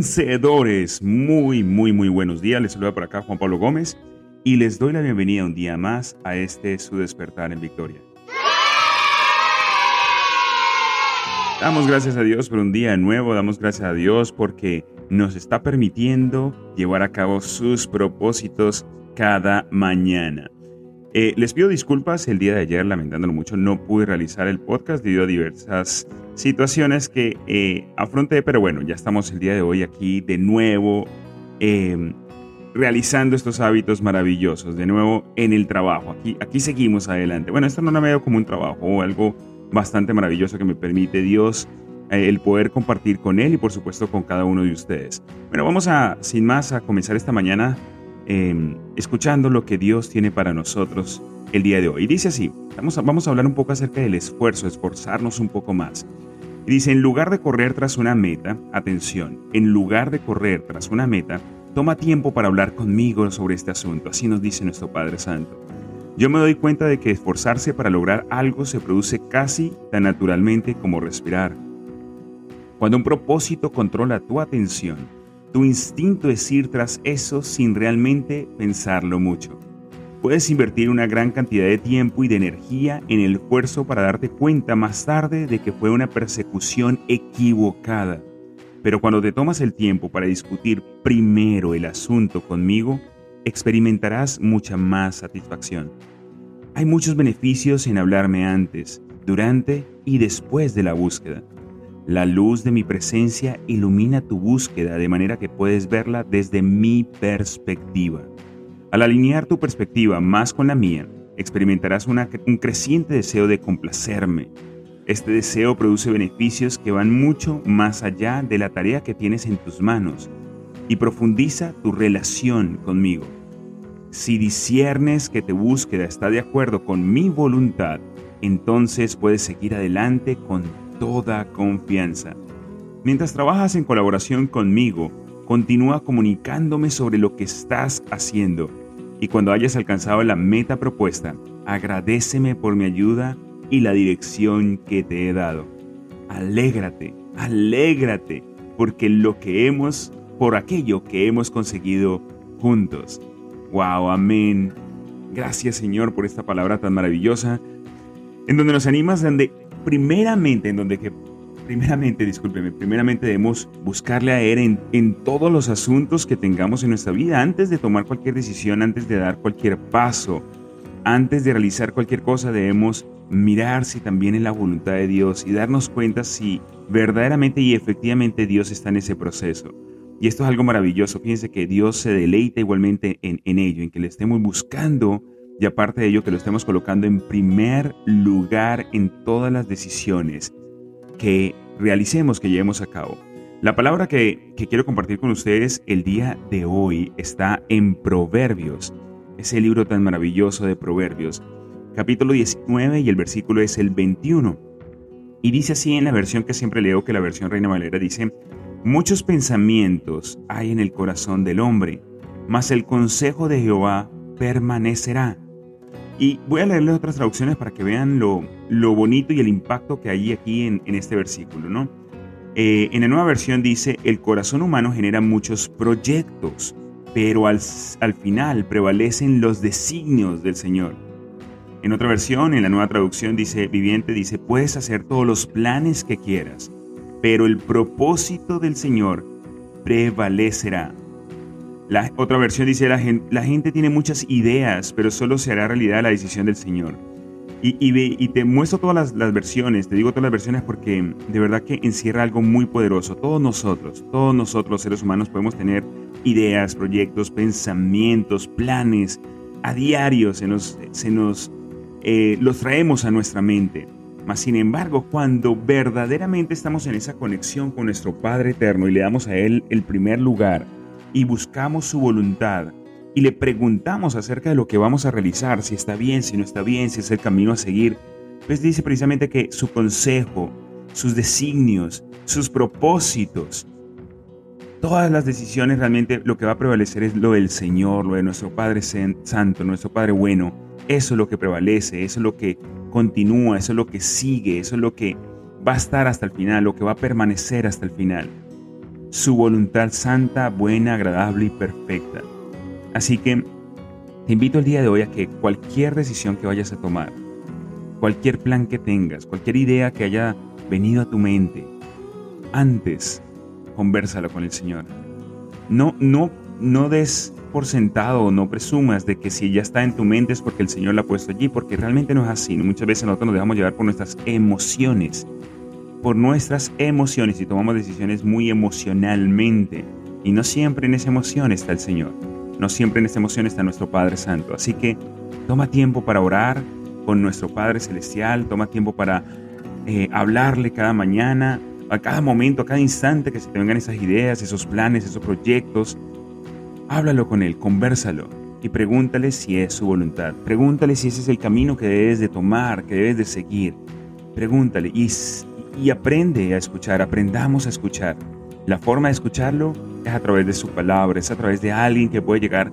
Vencedores, muy, muy, muy buenos días. Les saluda por acá Juan Pablo Gómez y les doy la bienvenida un día más a este su despertar en victoria. Damos gracias a Dios por un día nuevo, damos gracias a Dios porque nos está permitiendo llevar a cabo sus propósitos cada mañana. Eh, les pido disculpas el día de ayer, lamentándolo mucho, no pude realizar el podcast debido a diversas situaciones que eh, afronté, pero bueno, ya estamos el día de hoy aquí de nuevo em, realizando estos hábitos maravillosos, de nuevo en el trabajo. Aquí, aquí seguimos adelante. Bueno, esto no lo veo como un trabajo o algo bastante maravilloso que me permite Dios eh, el poder compartir con Él y por supuesto con cada uno de ustedes. Bueno, vamos a, sin más, a comenzar esta mañana Em, escuchando lo que Dios tiene para nosotros el día de hoy. Y dice así, vamos a, vamos a hablar un poco acerca del esfuerzo, esforzarnos un poco más. Y dice, en lugar de correr tras una meta, atención, en lugar de correr tras una meta, toma tiempo para hablar conmigo sobre este asunto. Así nos dice nuestro Padre Santo. Yo me doy cuenta de que esforzarse para lograr algo se produce casi tan naturalmente como respirar. Cuando un propósito controla tu atención, tu instinto es ir tras eso sin realmente pensarlo mucho. Puedes invertir una gran cantidad de tiempo y de energía en el esfuerzo para darte cuenta más tarde de que fue una persecución equivocada. Pero cuando te tomas el tiempo para discutir primero el asunto conmigo, experimentarás mucha más satisfacción. Hay muchos beneficios en hablarme antes, durante y después de la búsqueda. La luz de mi presencia ilumina tu búsqueda de manera que puedes verla desde mi perspectiva. Al alinear tu perspectiva más con la mía, experimentarás un creciente deseo de complacerme. Este deseo produce beneficios que van mucho más allá de la tarea que tienes en tus manos y profundiza tu relación conmigo. Si disiernes que tu búsqueda está de acuerdo con mi voluntad, entonces puedes seguir adelante con toda confianza. Mientras trabajas en colaboración conmigo, continúa comunicándome sobre lo que estás haciendo y cuando hayas alcanzado la meta propuesta, agradeceme por mi ayuda y la dirección que te he dado. Alégrate, alégrate, porque lo que hemos, por aquello que hemos conseguido juntos. Wow, amén. Gracias Señor por esta palabra tan maravillosa, en donde nos animas, donde primeramente, en donde que, primeramente, discúlpeme, primeramente debemos buscarle a Él en, en todos los asuntos que tengamos en nuestra vida, antes de tomar cualquier decisión, antes de dar cualquier paso, antes de realizar cualquier cosa, debemos mirar si también es la voluntad de Dios y darnos cuenta si verdaderamente y efectivamente Dios está en ese proceso. Y esto es algo maravilloso. Fíjense que Dios se deleita igualmente en, en ello, en que le estemos buscando y aparte de ello que lo estemos colocando en primer lugar en todas las decisiones que realicemos, que llevemos a cabo. La palabra que, quiero compartir con ustedes el día de hoy está en Proverbios, ese libro tan maravilloso de Proverbios, capítulo 19 y el versículo es el 21. Y dice así en la versión que siempre leo, que la versión Reina Valera dice, muchos pensamientos hay en el corazón del hombre, mas el consejo de Jehová permanecerá. Y voy a leerles otras traducciones para que vean lo, lo bonito y el impacto que hay aquí en, en este versículo, ¿no? Eh, en la nueva versión dice, el corazón humano genera muchos proyectos, pero al, al final prevalecen los designios del Señor. En otra versión, en la nueva traducción dice, viviente dice, puedes hacer todos los planes que quieras, pero el propósito del Señor prevalecerá. La otra versión dice, la gente, la gente tiene muchas ideas, pero solo se hará realidad la decisión del Señor. Y, y, te muestro todas las, versiones, te digo todas las versiones porque de verdad que encierra algo muy poderoso. Todos nosotros, todos nosotros seres humanos podemos tener ideas, proyectos, pensamientos, planes. A diario se nos eh, los traemos a nuestra mente. Mas sin embargo, cuando verdaderamente estamos en esa conexión con nuestro Padre Eterno y le damos a Él el primer lugar, y buscamos su voluntad y le preguntamos acerca de lo que vamos a realizar, si está bien, si no está bien, si es el camino a seguir, pues dice precisamente que su consejo, sus designios, sus propósitos, todas las decisiones realmente lo que va a prevalecer es lo del Señor, lo de nuestro Padre Santo, nuestro Padre bueno. Eso es lo que prevalece, eso es lo que continúa, eso es lo que sigue, eso es lo que va a estar hasta el final, lo que va a permanecer hasta el final. Su voluntad santa, buena, agradable y perfecta. Así que te invito el día de hoy a que cualquier decisión que vayas a tomar, cualquier plan que tengas, cualquier idea que haya venido a tu mente, antes conversalo con el Señor. No, no, no des por sentado no presumas de que si ya está en tu mente es porque el Señor la ha puesto allí, porque realmente no es así. Muchas veces nosotros nos dejamos llevar por nuestras emociones, por nuestras emociones y tomamos decisiones muy emocionalmente. Y no siempre en esa emoción está el Señor. No siempre en esa emoción está nuestro Padre Santo. Así que toma tiempo para orar con nuestro Padre Celestial, toma tiempo para eh, hablarle cada mañana, a cada momento, a cada instante que se te vengan esas ideas, esos planes, esos proyectos. Háblalo con Él, conversalo y pregúntale si es su voluntad. Pregúntale si ese es el camino que debes de tomar, que debes de seguir. Pregúntale y, y aprende a escuchar, aprendamos a escuchar. La forma de escucharlo es a través de su palabra, es a través de alguien que puede llegar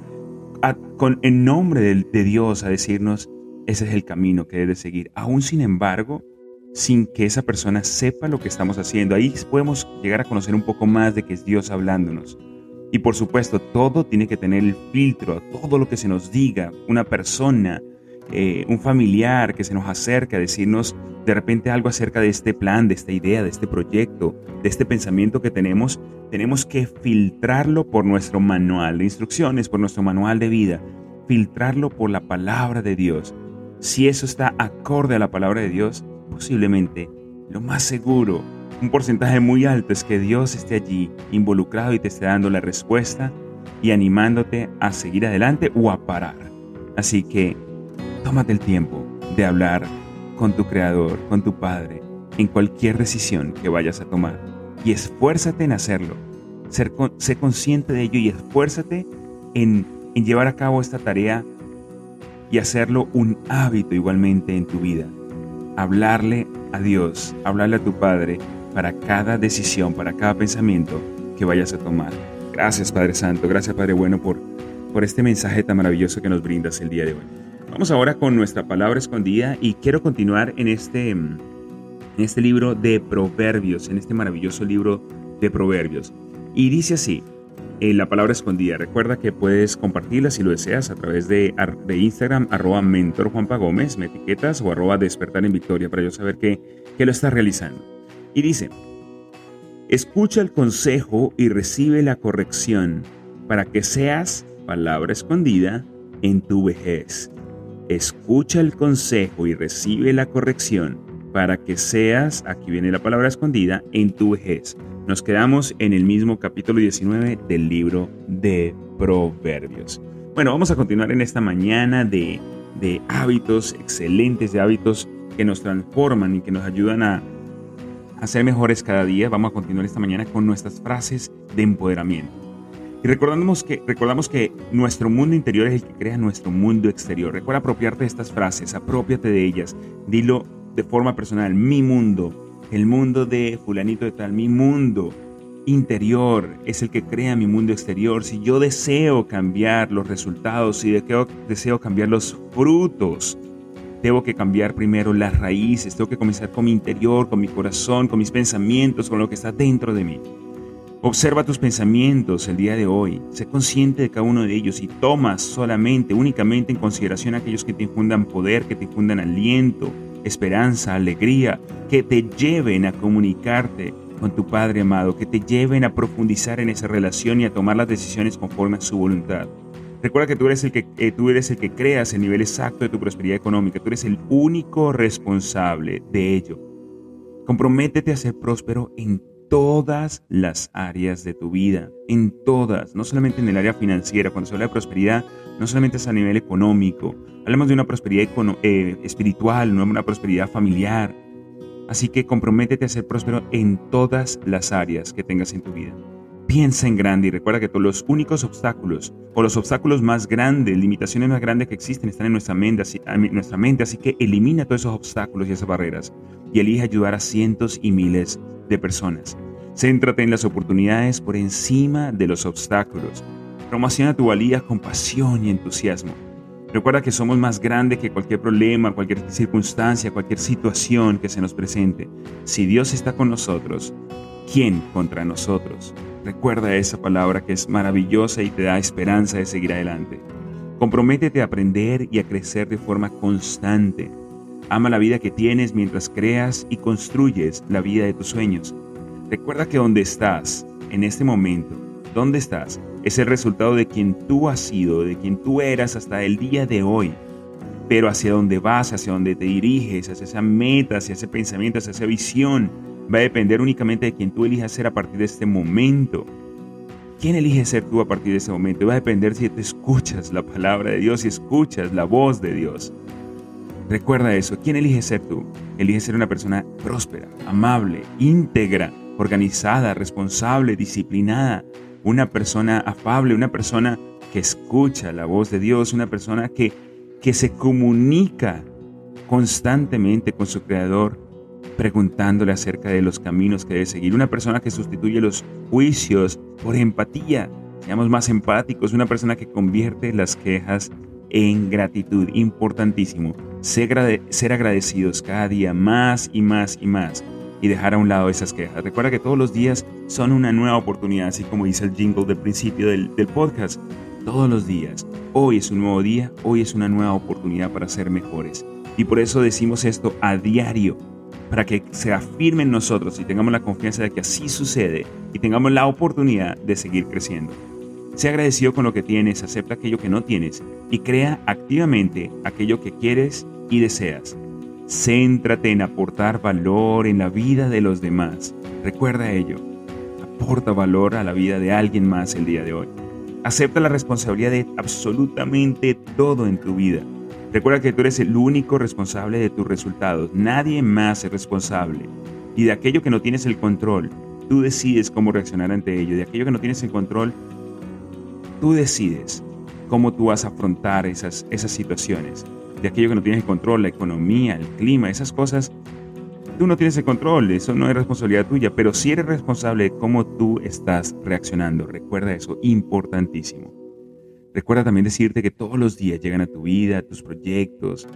con, en nombre de, Dios a decirnos, ese es el camino que debes seguir. Aún sin embargo, sin que esa persona sepa lo que estamos haciendo. Ahí podemos llegar a conocer un poco más de que es Dios hablándonos. Y por supuesto, todo tiene que tener el filtro todo lo que se nos diga. Una persona, eh, un familiar que se nos acerca a decirnos de repente algo acerca de este plan, de esta idea, de este proyecto, de este pensamiento que tenemos, tenemos que filtrarlo por nuestro manual de instrucciones, por nuestro manual de vida, filtrarlo por la palabra de Dios. Si eso está acorde a la palabra de Dios, posiblemente lo más seguro, un porcentaje muy alto es que Dios esté allí involucrado y te esté dando la respuesta y animándote a seguir adelante o a parar. Así que tómate el tiempo de hablar con tu Creador, con tu Padre, en cualquier decisión que vayas a tomar y esfuérzate en hacerlo. Sé consciente de ello y esfuérzate en, en llevar a cabo esta tarea y hacerlo un hábito igualmente en tu vida. Hablarle a Dios, hablarle a tu Padre para cada decisión, para cada pensamiento que vayas a tomar. Gracias Padre Santo, gracias Padre Bueno por, por este mensaje tan maravilloso que nos brindas el día de hoy. Vamos ahora con nuestra palabra escondida y quiero continuar en este, en este libro de Proverbios, en este maravilloso libro de Proverbios. Y dice así, en la palabra escondida. Recuerda que puedes compartirla si lo deseas a través de, de Instagram, arroba mentor Juanpa Gómez, me etiquetas o arroba despertar en victoria para yo saber que, que lo estás realizando. Y dice, escucha el consejo y recibe la corrección para que seas palabra escondida en tu vejez. Escucha el consejo y recibe la corrección para que seas, aquí viene la palabra escondida, en tu vejez. Nos quedamos en el mismo capítulo 19 del libro de Proverbios. Bueno, vamos a continuar en esta mañana de, de hábitos excelentes, de hábitos que nos transforman y que nos ayudan a, a ser mejores cada día. Vamos a continuar esta mañana con nuestras frases de empoderamiento. Recordamos que, recordamos que nuestro mundo interior es el que crea nuestro mundo exterior. Recuerda apropiarte de estas frases, apropiate de ellas. Dilo de forma personal, mi mundo, el mundo de fulanito de tal, mi mundo interior es el que crea mi mundo exterior. Si yo deseo cambiar los resultados, si deseo cambiar los frutos, tengo que cambiar primero las raíces, tengo que comenzar con mi interior, con mi corazón, con mis pensamientos, con lo que está dentro de mí. Observa tus pensamientos el día de hoy, sé consciente de cada uno de ellos y toma solamente, únicamente en consideración aquellos que te infundan poder, que te infundan aliento, esperanza, alegría, que te lleven a comunicarte con tu Padre amado, que te lleven a profundizar en esa relación y a tomar las decisiones conforme a su voluntad. Recuerda que tú eres el que, eh, tú eres el que creas el nivel exacto de tu prosperidad económica, tú eres el único responsable de ello. Comprométete a ser próspero en todas las áreas de tu vida, en todas, no solamente en el área financiera. Cuando se habla de prosperidad, no solamente es a nivel económico, hablamos de una prosperidad eh, espiritual, no una prosperidad familiar. Así que comprométete a ser próspero en todas las áreas que tengas en tu vida. Piensa en grande y recuerda que todos los únicos obstáculos o los obstáculos más grandes, limitaciones más grandes que existen están en nuestra mente, así, que elimina todos esos obstáculos y esas barreras y elige ayudar a cientos y miles de personas. Céntrate en las oportunidades por encima de los obstáculos. Promociona tu valía con pasión y entusiasmo. Recuerda que somos más grandes que cualquier problema, cualquier circunstancia, cualquier situación que se nos presente. Si Dios está con nosotros, ¿quién contra nosotros? Recuerda esa palabra que es maravillosa y te da esperanza de seguir adelante. Comprométete a aprender y a crecer de forma constante. Ama la vida que tienes mientras creas y construyes la vida de tus sueños. Recuerda que donde estás, en este momento, donde estás, es el resultado de quien tú has sido, de quien tú eras hasta el día de hoy. Pero hacia dónde vas, hacia dónde te diriges, hacia esa meta, hacia ese pensamiento, hacia esa visión, va a depender únicamente de quien tú elijas ser a partir de este momento. ¿Quién elige ser tú a partir de ese momento? Va a depender si te escuchas la palabra de Dios, si escuchas la voz de Dios. Recuerda eso. ¿Quién elige ser tú? Elige ser una persona próspera, amable, íntegra, organizada, responsable, disciplinada, una persona afable, una persona que escucha la voz de Dios, una persona que, que se comunica constantemente con su Creador preguntándole acerca de los caminos que debe seguir. Una persona que sustituye los juicios por empatía. Seamos más empáticos. Una persona que convierte las quejas en gratitud. Importantísimo. Ser, agradecidos cada día más y más y más. Y dejar a un lado esas quejas. Recuerda que todos los días son una nueva oportunidad, así como dice el jingle del principio del, del podcast. Todos los días. Hoy es un nuevo día, hoy es una nueva oportunidad para ser mejores. Y por eso decimos esto a diario para que se afirme en nosotros y tengamos la confianza de que así sucede y tengamos la oportunidad de seguir creciendo. Sea agradecido con lo que tienes, acepta aquello que no tienes y crea activamente aquello que quieres y deseas. Céntrate en aportar valor en la vida de los demás. Recuerda ello. Aporta valor a la vida de alguien más el día de hoy. Acepta la responsabilidad de absolutamente todo en tu vida Recuerda que tú eres el único responsable de tus resultados. Nadie más es responsable. Y de aquello que no tienes el control, tú decides cómo reaccionar ante ello. De aquello que no tienes el control, tú decides cómo tú vas a afrontar esas, esas situaciones. De aquello que no tienes el control, la economía, el clima, esas cosas, tú no tienes el control, eso no es responsabilidad tuya, pero sí eres responsable de cómo tú estás reaccionando. Recuerda eso, importantísimo. Recuerda también decirte que todos los días llegan a tu vida, a tus proyectos,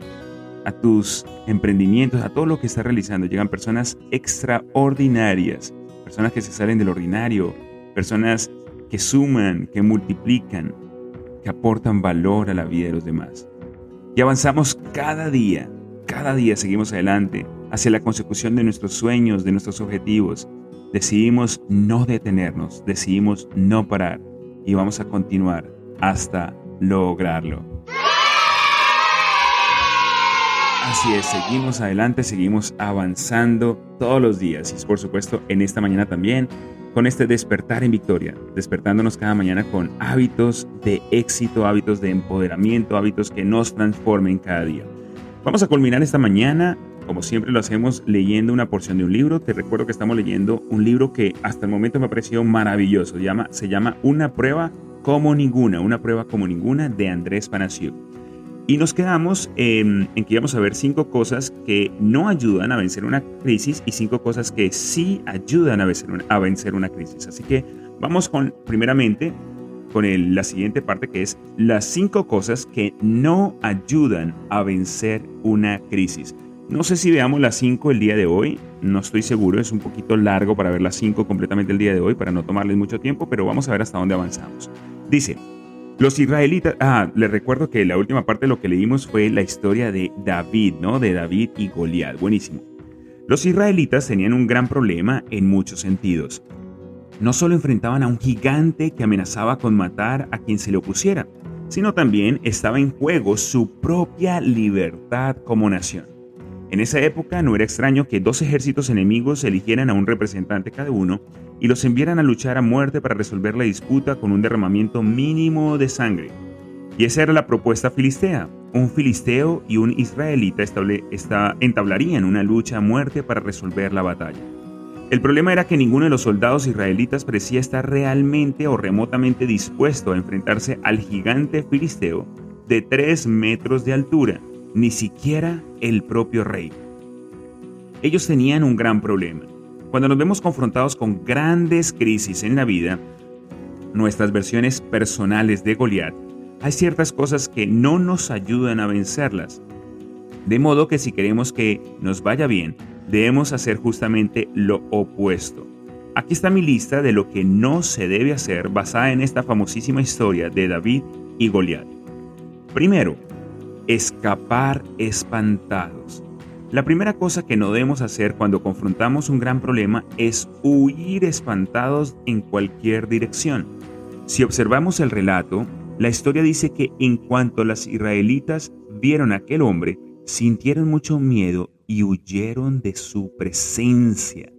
a tus emprendimientos, a todo lo que estás realizando. Llegan personas extraordinarias, personas que se salen del ordinario, personas que suman, que multiplican, que aportan valor a la vida de los demás. Y avanzamos cada día, cada día seguimos adelante hacia la consecución de nuestros sueños, de nuestros objetivos. Decidimos no detenernos, decidimos no parar y vamos a continuar hasta lograrlo. Así es, seguimos adelante, seguimos avanzando todos los días y por supuesto en esta mañana también con este despertar en victoria, despertándonos cada mañana con hábitos de éxito, hábitos de empoderamiento, hábitos que nos transformen cada día. Vamos a culminar esta mañana, como siempre lo hacemos, leyendo una porción de un libro. Te recuerdo que estamos leyendo un libro que hasta el momento me ha parecido maravilloso. Se llama, llama Una prueba como ninguna, una prueba como ninguna de Andrés Panacio. Y nos quedamos en, que íbamos a ver cinco cosas que no ayudan a vencer una crisis y cinco cosas que sí ayudan a vencer una, a vencer una crisis. Así que vamos con, primeramente, con la siguiente parte que es las cinco cosas que no ayudan a vencer una crisis. No sé si veamos las cinco el día de hoy, no estoy seguro, es un poquito largo para ver las cinco completamente el día de hoy, para no tomarles mucho tiempo, pero vamos a ver hasta dónde avanzamos. Dice, los israelitas, ah, les recuerdo que la última parte de lo que leímos fue la historia de David, ¿no? De David y Goliat, buenísimo. Los israelitas tenían un gran problema en muchos sentidos. No solo enfrentaban a un gigante que amenazaba con matar a quien se le opusiera, sino también estaba en juego su propia libertad como nación. En esa época no era extraño que dos ejércitos enemigos eligieran a un representante cada uno y los enviaran a luchar a muerte para resolver la disputa con un derramamiento mínimo de sangre. Y esa era la propuesta filistea. Un filisteo y un israelita entablarían una lucha a muerte para resolver la batalla. El problema era que ninguno de los soldados israelitas parecía estar realmente o remotamente dispuesto a enfrentarse al gigante filisteo de 3 metros de altura, ni siquiera el propio rey. Ellos tenían un gran problema. Cuando nos vemos confrontados con grandes crisis en la vida, nuestras versiones personales de Goliat, hay ciertas cosas que no nos ayudan a vencerlas. De modo que si queremos que nos vaya bien, debemos hacer justamente lo opuesto. Aquí está mi lista de lo que no se debe hacer basada en esta famosísima historia de David y Goliat. Primero, escapar espantados. La primera cosa que no debemos hacer cuando confrontamos un gran problema es huir espantados en cualquier dirección. Si observamos el relato, la historia dice que en cuanto las israelitas vieron a aquel hombre, sintieron mucho miedo y huyeron de su presencia.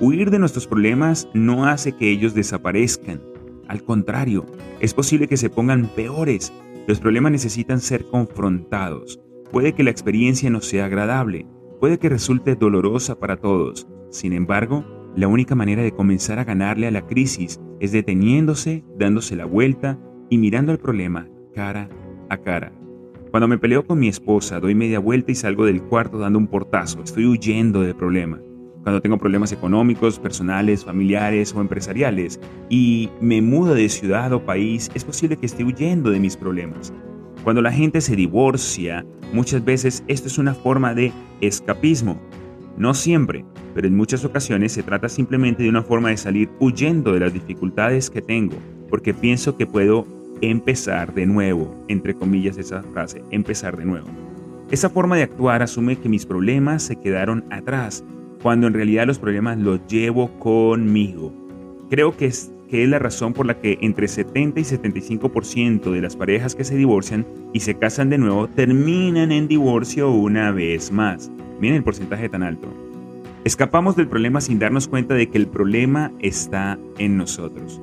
Huir de nuestros problemas no hace que ellos desaparezcan. Al contrario, es posible que se pongan peores. Los problemas necesitan ser confrontados. Puede que la experiencia no sea agradable, puede que resulte dolorosa para todos. Sin embargo, la única manera de comenzar a ganarle a la crisis es deteniéndose, dándose la vuelta y mirando el problema cara a cara. Cuando me peleo con mi esposa, doy media vuelta y salgo del cuarto dando un portazo. Estoy huyendo del problema. Cuando tengo problemas económicos, personales, familiares o empresariales y me mudo de ciudad o país, es posible que esté huyendo de mis problemas. Cuando la gente se divorcia, muchas veces esto es una forma de escapismo. No siempre, pero en muchas ocasiones se trata simplemente de una forma de salir huyendo de las dificultades que tengo, porque pienso que puedo empezar de nuevo, entre comillas esa frase, empezar de nuevo. Esa forma de actuar asume que mis problemas se quedaron atrás, cuando en realidad los problemas los llevo conmigo. Creo que es, que es la razón por la que entre 70 y 75% de las parejas que se divorcian y se casan de nuevo terminan en divorcio una vez más. Miren el porcentaje tan alto. Escapamos del problema sin darnos cuenta de que el problema está en nosotros.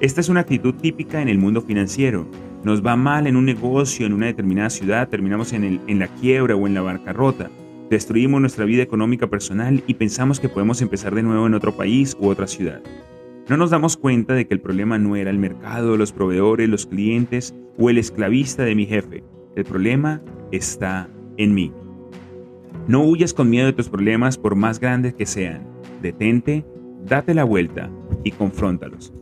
Esta es una actitud típica en el mundo financiero. Nos va mal en un negocio, en una determinada ciudad, terminamos en, en la quiebra o en la bancarrota. Destruimos nuestra vida económica personal y pensamos que podemos empezar de nuevo en otro país u otra ciudad. No nos damos cuenta de que el problema no era el mercado, los proveedores, los clientes o el esclavista de mi jefe. El problema está en mí. No huyas con miedo de tus problemas por más grandes que sean. Detente, date la vuelta y confróntalos.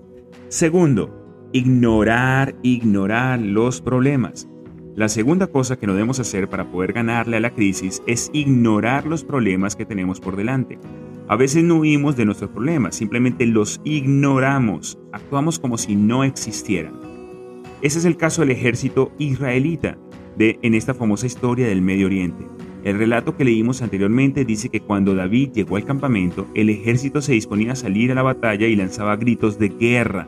Segundo, ignorar, ignorar los problemas. La segunda cosa que no debemos hacer para poder ganarle a la crisis es ignorar los problemas que tenemos por delante. A veces no huimos de nuestros problemas, simplemente los ignoramos, actuamos como si no existieran. Ese es el caso del ejército israelita de, en esta famosa historia del Medio Oriente. El relato que leímos anteriormente dice que cuando David llegó al campamento, el ejército se disponía a salir a la batalla y lanzaba gritos de guerra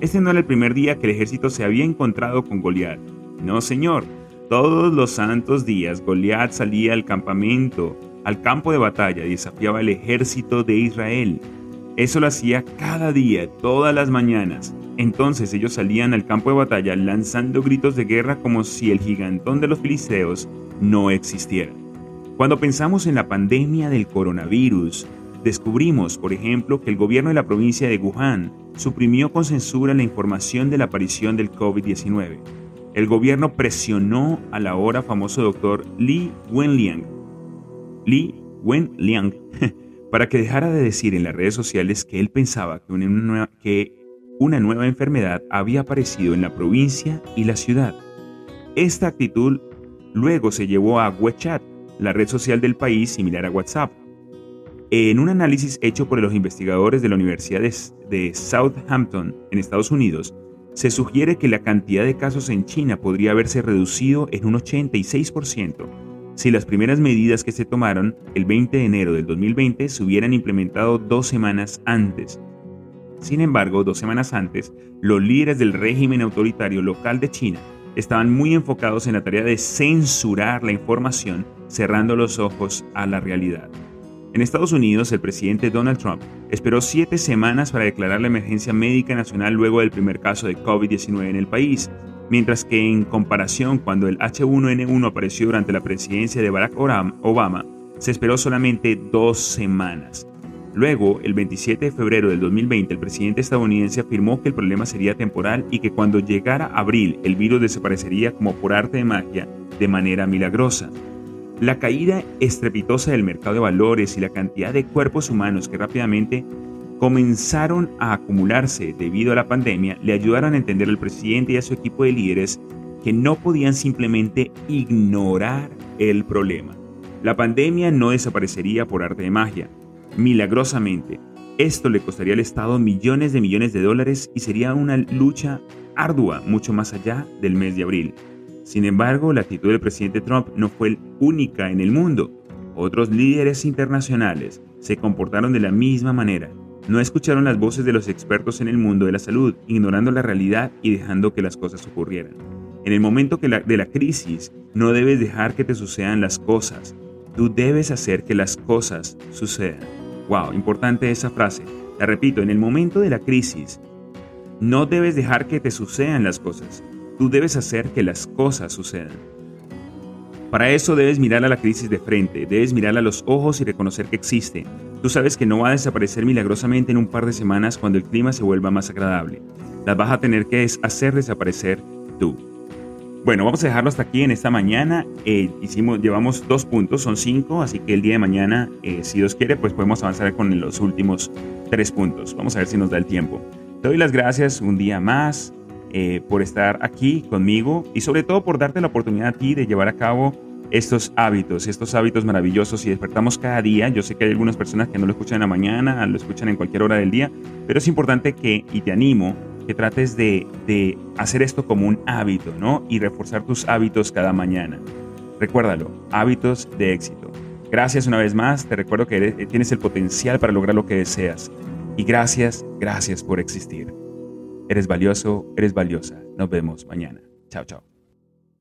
este no era el primer día que el ejército se había encontrado con Goliat. No, señor. Todos los santos días Goliat salía al campamento, al campo de batalla y desafiaba al ejército de Israel. Eso lo hacía cada día, todas las mañanas. Entonces ellos salían al campo de batalla lanzando gritos de guerra como si el gigantón de los filisteos no existiera. Cuando pensamos en la pandemia del coronavirus, descubrimos, por ejemplo, que el gobierno de la provincia de Wuhan suprimió con censura la información de la aparición del COVID-19. El gobierno presionó al ahora famoso doctor Li Wenliang, Li Wenliang para que dejara de decir en las redes sociales que él pensaba que una, nueva, enfermedad había aparecido en la provincia y la ciudad. Esta actitud luego se llevó a WeChat, la red social del país similar a WhatsApp, en un análisis hecho por los investigadores de la Universidad de Southampton en Estados Unidos, se sugiere que la cantidad de casos en China podría haberse reducido en un 86% si las primeras medidas que se tomaron el 20 de enero del 2020 se hubieran implementado dos semanas antes. Sin embargo, dos semanas antes, los líderes del régimen autoritario local de China estaban muy enfocados en la tarea de censurar la información, cerrando los ojos a la realidad. En Estados Unidos, el presidente Donald Trump esperó siete semanas para declarar la emergencia médica nacional luego del primer caso de COVID-19 en el país, mientras que en comparación cuando el H1N1 apareció durante la presidencia de Barack Obama, se esperó solamente dos semanas. Luego, el 27 de febrero del 2020, el presidente estadounidense afirmó que el problema sería temporal y que cuando llegara abril el virus desaparecería como por arte de magia de manera milagrosa. La caída estrepitosa del mercado de valores y la cantidad de cuerpos humanos que rápidamente comenzaron a acumularse debido a la pandemia le ayudaron a entender al presidente y a su equipo de líderes que no podían simplemente ignorar el problema. La pandemia no desaparecería por arte de magia, milagrosamente. Esto le costaría al Estado millones de millones de dólares y sería una lucha ardua mucho más allá del mes de abril. Sin embargo, la actitud del presidente Trump no fue única en el mundo. Otros líderes internacionales se comportaron de la misma manera. No escucharon las voces de los expertos en el mundo de la salud, ignorando la realidad y dejando que las cosas ocurrieran. En el momento de la crisis, no debes dejar que te sucedan las cosas. Tú debes hacer que las cosas sucedan. Wow, importante esa frase. La repito, en el momento de la crisis, no debes dejar que te sucedan las cosas. Tú debes hacer que las cosas sucedan. Para eso debes mirar a la crisis de frente, debes mirar a los ojos y reconocer que existe. Tú sabes que no va a desaparecer milagrosamente en un par de semanas cuando el clima se vuelva más agradable. Las vas a tener que hacer desaparecer tú. Bueno, vamos a dejarlo hasta aquí en esta mañana. Eh, hicimos, llevamos dos puntos, son cinco, así que el día de mañana, eh, si Dios quiere, pues podemos avanzar con los últimos tres puntos. Vamos a ver si nos da el tiempo. Te doy las gracias un día más eh, por estar aquí conmigo y sobre todo por darte la oportunidad a ti de llevar a cabo estos hábitos, estos hábitos maravillosos y despertamos cada día. Yo sé que hay algunas personas que no lo escuchan en la mañana, lo escuchan en cualquier hora del día, pero es importante que, y te animo, que trates de, de hacer esto como un hábito, ¿no? Y reforzar tus hábitos cada mañana. Recuérdalo, hábitos de éxito. Gracias una vez más, te recuerdo que tienes el potencial para lograr lo que deseas. Y gracias, gracias por existir. Eres valioso, eres valiosa. Nos vemos mañana. Chao, chao.